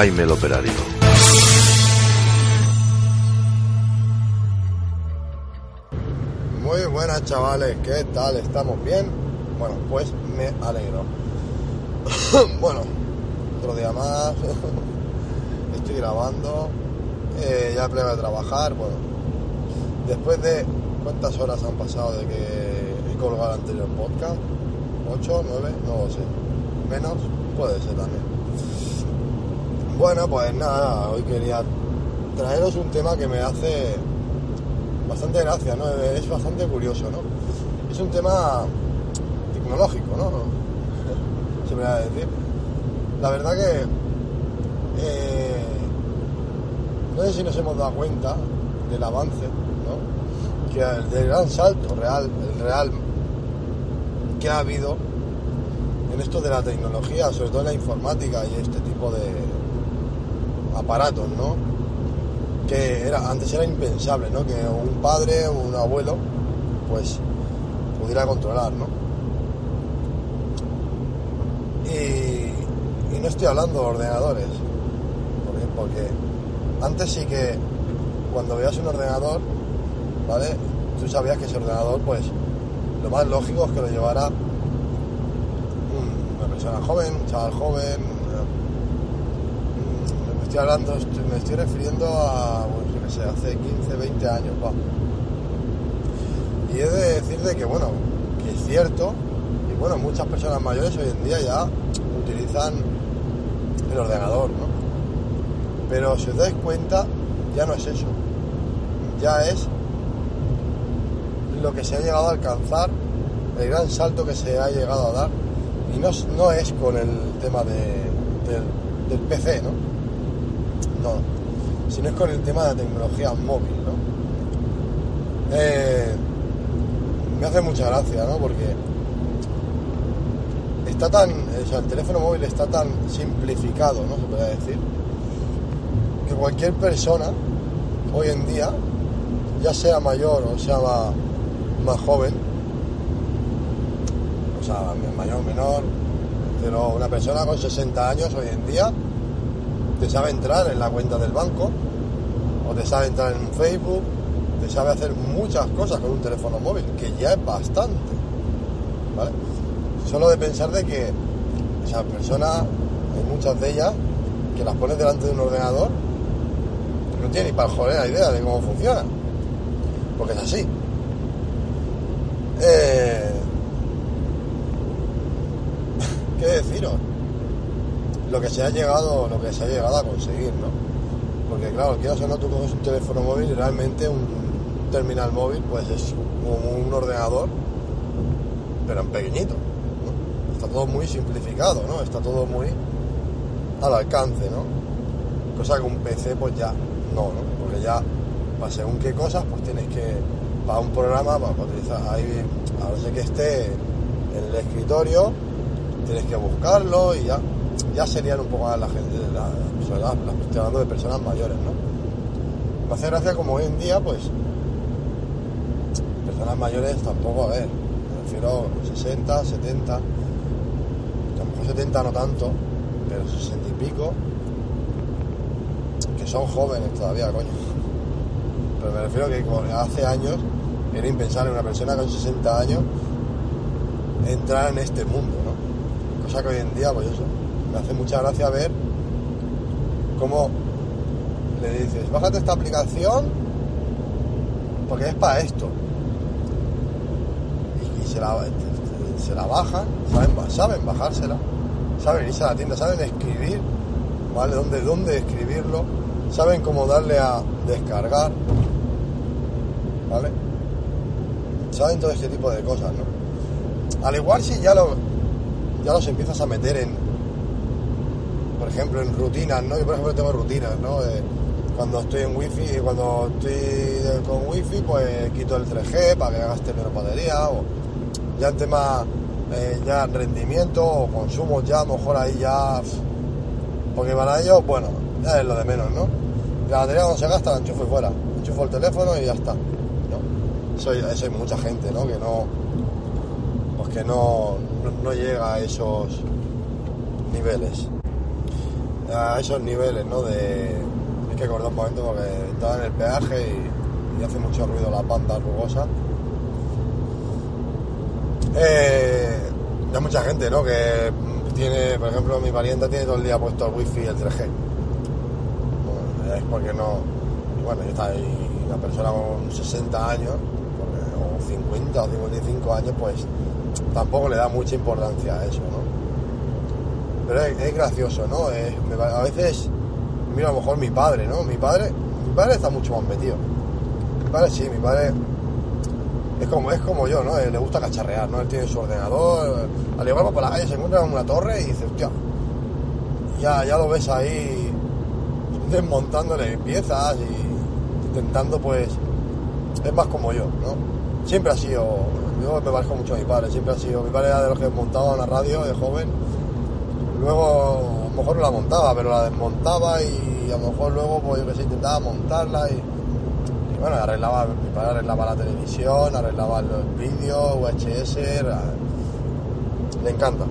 Jaime el Operario. Muy buenas chavales, ¿qué tal? ¿Estamos bien? Bueno, pues me alegro. bueno, otro día más. Estoy grabando. eh, ya pleno de trabajar. Bueno, después de cuántas horas han pasado de que he colgado el anterior podcast, 8, 9, no lo sé. Menos, puede ser también. Bueno, pues nada, hoy quería traeros un tema que me hace bastante gracia, ¿no? Es bastante curioso, ¿no? Es un tema tecnológico, ¿no? Se me va a decir. La verdad que eh, no sé si nos hemos dado cuenta del avance, ¿no? Que el- del gran salto real, el real que ha habido en esto de la tecnología, sobre todo en la informática y este tipo de aparatos, ¿no? que era, antes era impensable, ¿no? Que un padre o un abuelo, pues, pudiera controlar, ¿no? Y, no estoy hablando de ordenadores, porque, porque antes sí que cuando veías un ordenador, ¿vale? Tú sabías que ese ordenador, pues, lo más lógico es que lo llevara un- una persona joven, un chaval joven, estoy hablando, me estoy refiriendo a, qué sé, hace 15, 20 años, va. Y he de decir de que, bueno, que es cierto, y bueno, muchas personas mayores hoy en día ya utilizan el ordenador, ¿no? Pero si os dais cuenta, ya no es eso. Ya es lo que se ha llegado a alcanzar, el gran salto que se ha llegado a dar. Y no, no es con el tema de- del, del PC, ¿no? No, sino es con el tema de la tecnología móvil, ¿no? Eh, me hace mucha gracia, ¿no? Porque está tan, o sea, el teléfono móvil está tan simplificado, ¿no? Se podría decir, que cualquier persona hoy en día, ya sea mayor o sea más joven, o sea, mayor o menor, pero una persona con 60 años hoy en día te sabe entrar en la cuenta del banco o te sabe entrar en Facebook, te sabe hacer muchas cosas con un teléfono móvil, que ya es bastante. ¿vale? Solo de pensar de que esas personas, hay muchas de ellas, que las pones delante de un ordenador, no tienen ni para joder la idea de cómo funciona. Porque es así. Eh, ¿Qué deciros? Lo que se ha llegado, lo que se ha llegado a conseguir, ¿no? Porque claro, quieras o no, tú coges un teléfono móvil y realmente un terminal móvil, pues es como un ordenador, pero en pequeñito. Está todo muy simplificado, ¿no? Está todo muy al alcance, ¿no? Cosa que un PC, pues ya no, ¿no? Porque ya, para según qué cosas, pues tienes que, para un programa, para utilizar ahí, a no ser que esté en el escritorio, tienes que buscarlo y ya, ya serían un poco más la gente, la, la, la- estoy hablando de personas mayores, ¿no? Me hace gracia como hoy en día, pues, personas mayores tampoco, a ver, me refiero a 60, 70, a lo mejor 70 no tanto, pero 60 y pico, que son jóvenes todavía, coño. Pero me refiero que hace años era impensable una persona con 60 años entrar en este mundo, ¿no? Cosa que hoy en día, pues eso, me hace mucha gracia ver cómo le dices, bájate esta aplicación porque es para esto. Y, y se, la, se la bajan, saben, saben bajársela, saben irse a la tienda, saben escribir, ¿vale? ¿Dónde, dónde escribirlo? saben cómo darle a descargar, ¿vale? Saben todo este tipo de cosas, ¿no? Al igual si ya lo ya los empiezas a meter en por ejemplo en rutinas, ¿no? Yo por ejemplo tengo rutinas, ¿no? Cuando estoy en wifi cuando estoy con wifi pues quito el 3G para que gaste menos batería ya en tema eh, ya rendimiento o consumo ya a lo mejor ahí ya porque para ellos bueno ya es lo de menos no la batería cuando se gasta la enchufo y fuera enchufo el teléfono y ya está ¿no? eso, hay mucha gente ¿no? que no pues que no, no llega a esos niveles a esos niveles ¿no? de es que acordé un momento porque estaba en el peaje y, hace mucho ruido la banda rugosa eh, hay mucha gente, ¿no? Que tiene, por ejemplo, mi parienta tiene todo el día puesto el wifi y el 3G. Bueno, es porque no. Bueno, está ahí una persona con 60 años, o 50 o 55 años, pues tampoco le da mucha importancia a eso, ¿no? Pero es, es gracioso, ¿no? Es, me, a veces, mira, a lo mejor mi padre, ¿no? Mi padre, mi padre está mucho más metido. Mi padre sí, mi padre es como, es como yo, ¿no? Le gusta cacharrear, ¿no? Él tiene su ordenador, al igual por la calle se encuentra en una torre y dice, hostia, ya, ya lo ves ahí desmontándole piezas y intentando, pues, es más como yo, ¿no? Siempre ha sido, yo me parezco mucho a mi padre, siempre ha sido, mi padre era de los que montaba una radio de joven, luego a lo mejor no la montaba, pero la desmontaba y a lo mejor luego, pues yo que sé, intentaba montarla y bueno, arreglaba, mi padre arreglaba la televisión, arreglaba los vídeos, VHS, le encanta.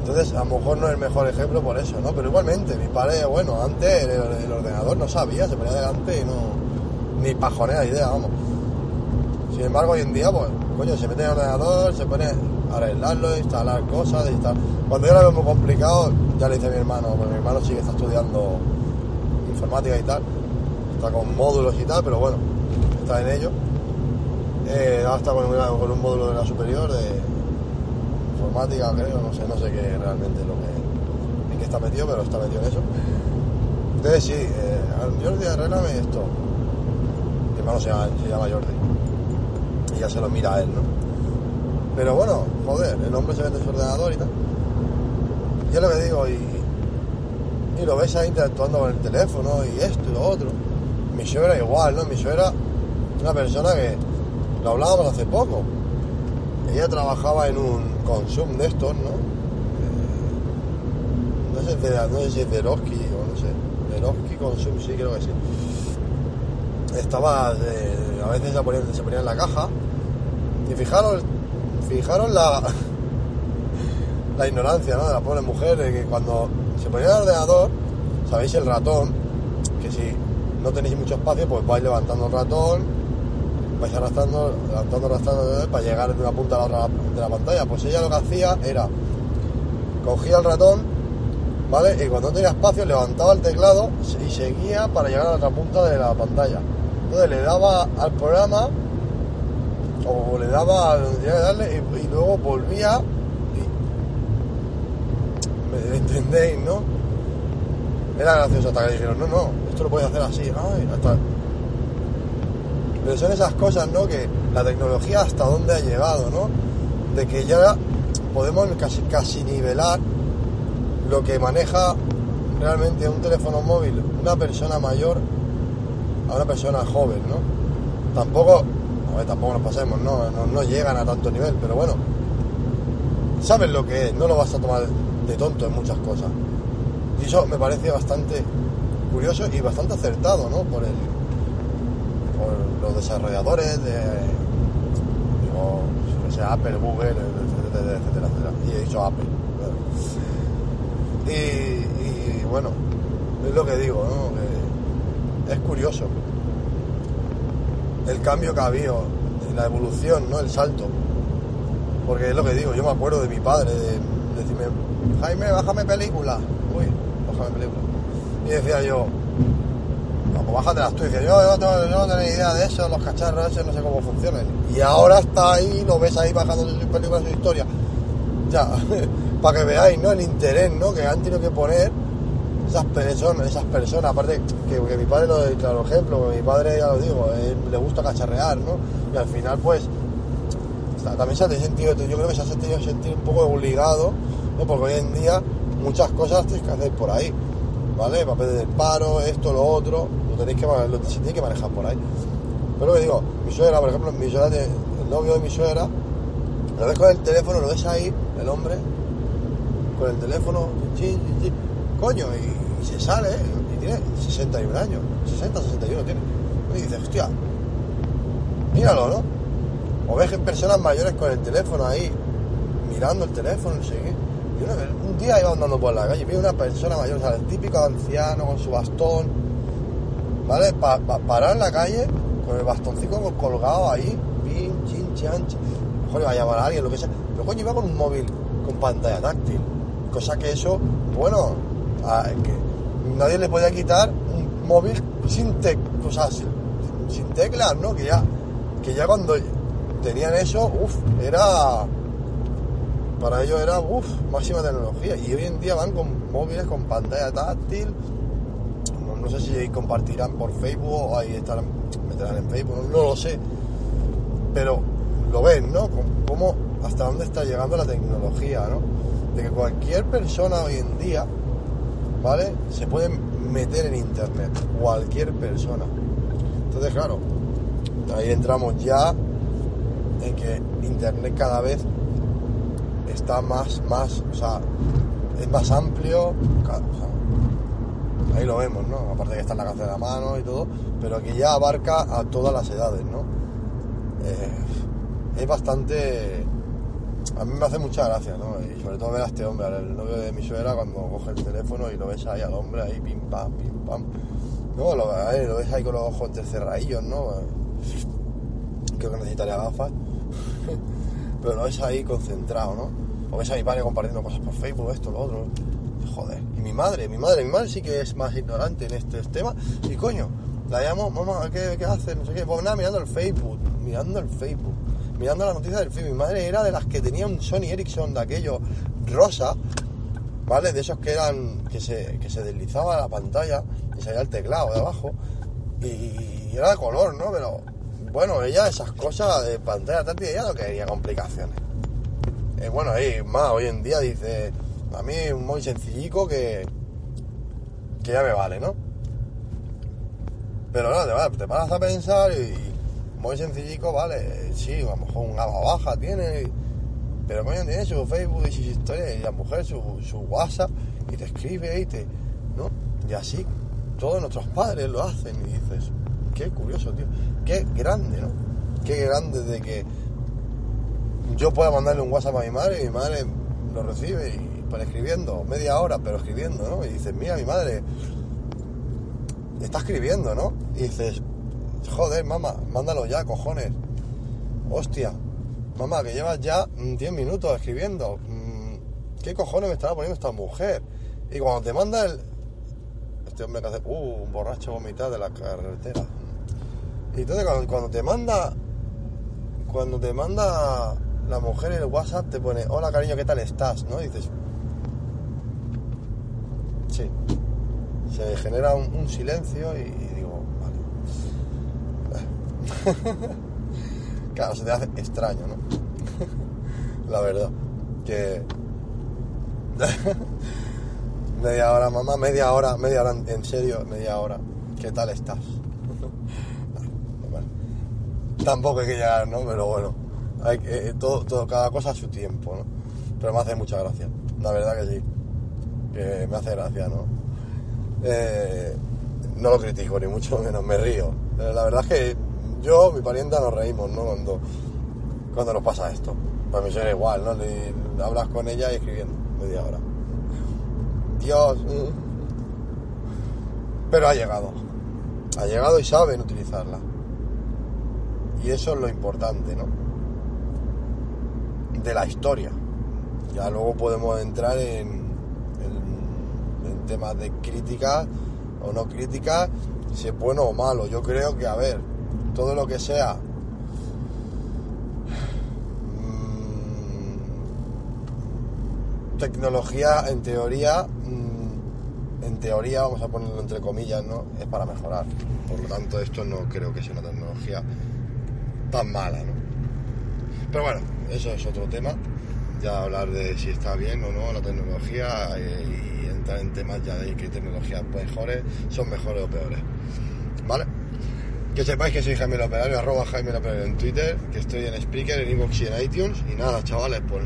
Entonces, a lo mejor no es el mejor ejemplo por eso, ¿no? Pero igualmente, mi padre, bueno, antes el, ordenador no sabía, se ponía delante y no. ni pajonea idea, vamos. Sin embargo, hoy en día, pues, coño, se mete en el ordenador, se pone arreglarlo, instalar cosas, instalar... Cuando yo lo veo muy complicado, ya le dice a mi hermano, porque mi hermano sí que está estudiando informática y tal está con módulos y tal, pero bueno, está en ello. Eh, ahora está con, con, un módulo de la superior de informática, creo, no sé, no sé qué realmente lo que, en qué está metido, pero está metido en eso. Entonces sí, eh, Jordi, arreglame esto. Mi hermano se llama, se llama Jordi. Y ya se lo mira a él, ¿no? Pero bueno, joder, el hombre se vende su ordenador y tal. Yo lo que digo, y, y lo ves ahí interactuando con el teléfono y esto y lo otro mi suegra igual, ¿no? Mi suegra, una persona que lo hablábamos hace poco. Ella trabajaba en un consum de estos, ¿no? Eh, no, sé, no sé si es de Eroski o no sé. De Eroski Consum, sí, creo que sí. Estaba, de, a veces se ponía, se ponía en la caja. Y fijaros, fijaros la, la ignorancia, ¿no? De la pobre mujer, de que cuando se ponía el ordenador, sabéis el ratón, que si no tenéis mucho espacio, pues vais levantando el ratón, vais arrastrando, levantando, arrastrando para llegar de una punta a la otra de la pantalla. Pues ella lo que hacía era cogía el ratón, ¿vale? Y cuando no tenía espacio levantaba el teclado y seguía para llegar a la otra punta de la pantalla. Entonces le daba al programa o le daba a donde tenía que darle y, luego volvía y, ¿me entendéis, no? Era gracioso hasta que dijeron, no, no, esto lo puedes hacer así, ay, hasta... Pero son esas cosas, ¿no? Que la tecnología hasta dónde ha llegado, ¿no? De que ya podemos casi, casi nivelar lo que maneja realmente un teléfono móvil una persona mayor a una persona joven, ¿no? Tampoco, ver, tampoco nos pasemos, ¿no? No, llegan a tanto nivel, pero bueno, sabes lo que es, no lo vas a tomar de tonto en muchas cosas. Y eso me parece bastante curioso y bastante acertado, ¿no? Por, el, por los desarrolladores de, digo, Apple, Google, etcétera, etcétera. Y he dicho Apple. Y, y, bueno, es lo que digo, es curioso el cambio que ha habido, la evolución, ¿no? El salto. Porque es lo que digo, yo me acuerdo de mi padre, de, de decirme, Jaime, bájame película. Uy, bájame película. Y decía yo, no, pues bájatelas tú. Y decía, yo, yo, no, yo no tengo ni idea de eso, los cacharros, eso, no sé cómo funcionan. Y ahora está ahí, lo ves ahí bajando sus películas, su historia. Ya, para que veáis, ¿no? El interés, ¿no? Que han tenido que poner esas personas, esas personas, aparte que, que mi padre no es claro ejemplo, que mi padre, ya lo digo, eh, le gusta cacharrear, ¿no? Y al final, pues, también se ha sentido, yo creo que se ha sentido sentir un poco obligado, ¿no? Porque hoy en día muchas cosas tienes que hacer por ahí, ¿vale? Papel del paro, esto, lo otro, lo tenéis que, lo, se tiene que manejar por ahí. Pero lo que digo, mi suegra, por ejemplo, mi suegra, el novio de mi suegra, lo ves con el teléfono, lo ves ahí, el hombre, con el teléfono, chin, chin, chin, coño, y, se sale, y tiene 61 años, 60, 61 tiene. Y dices, hostia, míralo, ¿no? O ves personas mayores con el teléfono ahí, mirando el teléfono, no sé qué. Y uno- un día iba andando por la calle vi una persona mayor, o sea, el típico anciano con su bastón, ¿vale? Pa, pa- parar en la calle con el bastoncito colgado ahí, pin, chin, chan, chin. Mejor iba a llamar a alguien, lo que sea. Pero coño, iba con un móvil con pantalla táctil. Cosa que eso, bueno, que nadie le podía quitar un móvil sin, tec, o sea, sin, teclas, ¿no? Que ya, que ya cuando tenían eso, uff, era... Para ellos era, uff, máxima tecnología. Y hoy en día van con móviles con pantalla táctil, no, sé si compartirán por Facebook o ahí estarán, meterán en Facebook, no, no lo sé. Pero lo ven, ¿no? Cómo, hasta dónde está llegando la tecnología, ¿no? De que cualquier persona hoy en día, ¿vale? Se puede meter en internet. Cualquier persona. Entonces, claro, ahí entramos ya en que internet cada vez está más, más, o sea, es más amplio, ca- o sea, ahí lo vemos, ¿no? Aparte que está en la casa de la mano y todo, pero que ya abarca a todas las edades, ¿no? Eh, es bastante... A mí me hace mucha gracia, ¿no? Y sobre todo ver a este hombre, al novio de mi suegra, cuando coge el teléfono y lo ves ahí al hombre, ahí pim pam, pim pam. No, lo, ves ahí con los ojos entrecerradillos, ¿no? Creo que necesitaría gafas. Pero lo ves ahí concentrado, ¿no? O ves a mi padre compartiendo cosas por Facebook, esto, lo otro. Joder. Y mi madre, mi madre, mi madre sí que es más ignorante en este tema. Y coño, la llamo, mamá, ¿qué, qué haces? No sé qué. Pues nada, mirando el Facebook, mirando el Facebook, mirando las noticias del Facebook. Mi madre era de las que tenía un Sony Ericsson de aquello rosa, ¿vale? De esos que eran, que se, que se deslizaba la pantalla y salía el teclado de abajo. Y era de color, ¿no? Pero bueno, ella esas cosas de pantalla táctil, ella no quería complicaciones. Eh, bueno, ahí más, hoy en día dice, a mí un móvil sencillico que, que ya me vale, ¿no? Pero no, te, te paras a pensar y, y móvil sencillico, vale, sí, a lo mejor un gama baja tiene, pero coño tiene su Facebook y sus historias y la mujer su, su WhatsApp y te escribe y te, ¿no? Y así todos nuestros padres lo hacen y dices, qué curioso, tío, qué grande, ¿no? Qué grande de que yo pueda mandarle un WhatsApp a mi madre y mi madre lo recibe y para escribiendo, media hora, pero escribiendo, ¿no? Y dices, mira, mi madre está escribiendo, ¿no? Y dices, joder, mamá, mándalo ya, cojones. Hostia, mamá, que llevas ya mm, 10 minutos escribiendo. Mm, ¿Qué cojones me estará poniendo esta mujer? Y cuando te manda el... Este hombre que hace... Uh, un borracho vomitar de la carretera. Y entonces cuando, te manda... Cuando te manda la mujer el WhatsApp te pone, hola cariño, ¿qué tal estás? ¿No? Y dices... Sí. Se genera un, silencio y. claro, se te hace extraño, ¿no? la verdad. Que... media hora, mamá, media hora, media hora, en serio, media hora. ¿Qué tal estás? Tampoco hay que llegar, ¿no? Pero bueno, eh, todo, todo, cada cosa a su tiempo, ¿no? Pero me hace mucha gracia, la verdad que sí. Que me hace gracia, ¿no? Eh, no lo critico, ni mucho menos, me río. Eh, la verdad es que yo, mi parienta, nos reímos, ¿no? Cuando, cuando nos pasa esto. Para mí será igual, ¿no? Le- hablas con ella y escribiendo media hora. Dios. Pero ha llegado. Ha llegado y saben utilizarla. Y eso es lo importante, ¿no? De la historia. Ya luego podemos entrar en, en, en temas de críticas o no críticas, si es bueno o malo. Yo creo que, a ver, todo lo que sea mm, tecnología, en teoría, mm, en teoría, vamos a ponerlo entre comillas, ¿no? Es para mejorar. Por lo tanto, esto no creo que sea una tecnología tan mala, ¿no? Pero bueno, eso es otro tema. Ya hablar de si está bien o no la tecnología eh, y entrar en temas ya de qué tecnologías mejores son mejores o peores. Que sepáis que soy Jaime el Operario, arroba Jaime el Operario en Twitter, que estoy en Spreaker, en Evox y en iTunes. Y nada, chavales, pues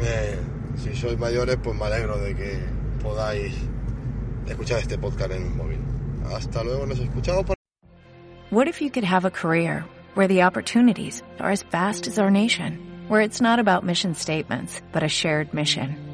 eh, si sois mayores, pues me alegro de que podáis escuchar este podcast en un móvil. Hasta luego, nos escuchamos. Por... What if you could have a career where the opportunities are as vast as our nation, where it's not about mission statements, but a shared mission?